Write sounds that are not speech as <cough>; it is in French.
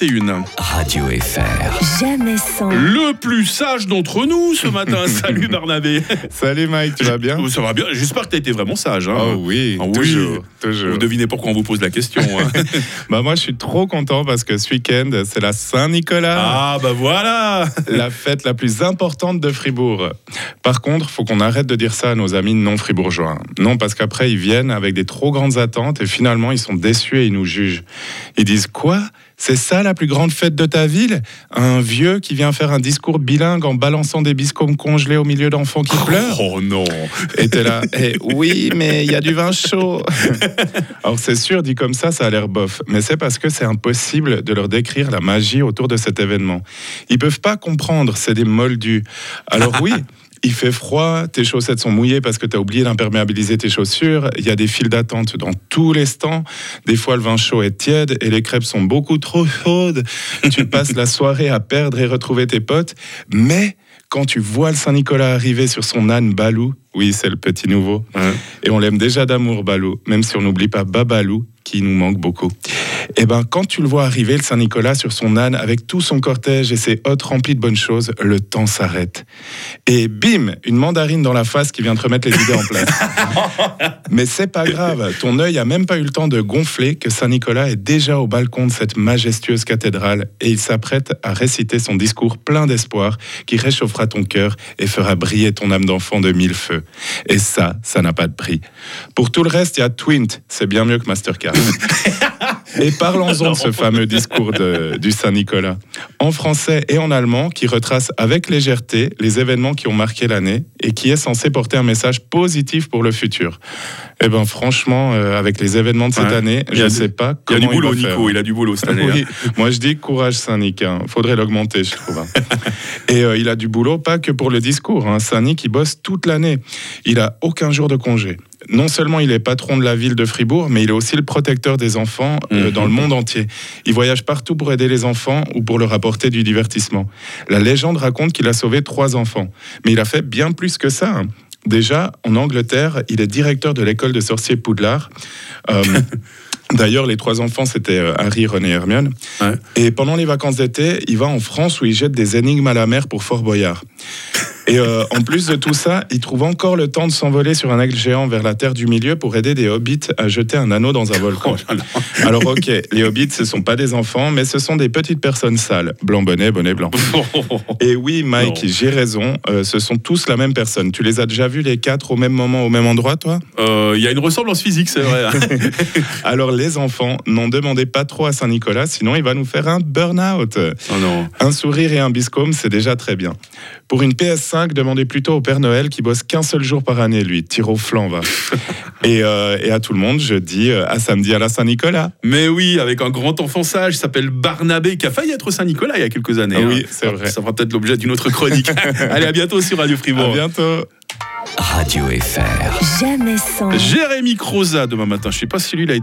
une. Radio FR. Jamais sans. Le plus sage d'entre nous ce matin. <laughs> Salut Barnabé. Salut Mike, tu vas bien? Oh, Ça va bien. J'espère que tu as été vraiment sage. hein. Oh oui, Ah oui. toujours, toujours. Vous devinez pourquoi on vous pose la question. hein. <laughs> Bah moi je suis trop content parce que ce week-end c'est la Saint-Nicolas, ah bah voilà. <laughs> la fête la plus importante de Fribourg. Par contre, faut qu'on arrête de dire ça à nos amis non fribourgeois. Non, parce qu'après ils viennent avec des trop grandes attentes et finalement ils sont déçus et ils nous jugent. Ils disent quoi? C'est ça la plus grande fête de ta ville? Un vieux qui vient faire un discours bilingue en balançant des biscombes congelés au milieu d'enfants qui pleurent? Oh non. Et t'es là, Eh, oui, mais il y a du vin chaud. <laughs> Alors c'est sûr, dit comme ça, ça a l'air bof. Mais c'est parce que c'est impossible de leur décrire la magie autour de cet événement. Ils peuvent pas comprendre, c'est des moldus. Alors oui. <laughs> Il fait froid, tes chaussettes sont mouillées parce que tu as oublié d'imperméabiliser tes chaussures. Il y a des files d'attente dans tous les stands. Des fois, le vin chaud est tiède et les crêpes sont beaucoup trop chaudes. Tu passes la soirée à perdre et retrouver tes potes. Mais quand tu vois le Saint-Nicolas arriver sur son âne Balou, oui, c'est le petit nouveau, Ouais. et on l'aime déjà d'amour, Balou, même si on n'oublie pas Babalou, qui nous manque beaucoup. Et ben, quand tu le vois arriver, le Saint-Nicolas, sur son âne, avec tout son cortège et ses hôtes remplis de bonnes choses, le temps s'arrête. Et bim, une mandarine dans la face qui vient te remettre les idées en place. <laughs> Mais c'est pas grave, ton œil a même pas eu le temps de gonfler que Saint-Nicolas est déjà au balcon de cette majestueuse cathédrale et il s'apprête à réciter son discours plein d'espoir qui réchauffera ton cœur et fera briller ton âme d'enfant de mille feux. Et ça, ça n'a pas de prix. Pour tout le reste, il y a Twint, c'est bien mieux que Mastercard. <laughs> Et parlons-en de <laughs> ce fameux discours de- du Saint-Nicolas, en français et en allemand, qui retrace avec légèreté les événements qui ont marqué l'année et qui est censé porter un message positif pour le futur. Eh ben franchement, euh, avec les événements de cette Ouais. année, Il je ne sais pas Il y comment a du boulot, faire. Nico. Il a du boulot cette année. Oui, hein. moi je dis courage Saint-Nic, hein. faudrait l'augmenter, je trouve. hein. <laughs> Et euh, il a du boulot, pas que pour le discours. Hein. Saint-Nic, il bosse toute l'année. Il a aucun jour de congé. Non seulement il est patron de la ville de Fribourg, mais il est aussi le protecteur des enfants euh, Mhm. dans le monde entier. Il voyage partout pour aider les enfants ou pour leur apporter du divertissement. La légende raconte qu'il a sauvé trois enfants. Mais il a fait bien plus que ça. hein. Déjà, en Angleterre, il est directeur de l'école de sorciers Poudlard. Euh, <laughs> D'ailleurs, les trois enfants, c'était euh, Harry, René et Hermione. Ouais. Et pendant les vacances d'été, il va en France où il jette des énigmes à la mer pour Fort Boyard. Et euh, en plus de tout ça, il trouve encore le temps de s'envoler sur un aigle géant vers la Terre du Milieu pour aider des hobbits à jeter un anneau dans un volcan. <laughs> Oh là là. Alors ok, les hobbits, ce sont pas des enfants, mais ce sont des petites personnes sales. Blanc bonnet, bonnet blanc. <laughs> Et oui, Mike, j'ai raison, euh, ce sont tous la même personne. Tu les as déjà vus les quatre au même moment, au même endroit, toi? Euh, Il y a une ressemblance physique, c'est vrai. <laughs> Alors les enfants, n'en demandez pas trop à Saint-Nicolas, sinon il va nous faire un burn-out. Oh non. Un sourire et un biscombe, c'est déjà très bien. Pour une PS5, demandez plutôt au Père Noël qui bosse qu'un seul jour par année, lui. Tire au flanc, va. <laughs> et, euh, et à tout le monde, je dis euh, à samedi à la Saint-Nicolas. Mais oui, avec un grand enfant sage, il s'appelle Barnabé, qui a failli être Saint-Nicolas il y a quelques années. Ah hein. oui, c'est vrai. Ça fera peut-être l'objet d'une autre chronique. <laughs> Allez, à bientôt sur Radio À Fribourg. bientôt. Radio FR. Jamais sans. Jérémy Croza demain matin. Je sais pas si lui, il a été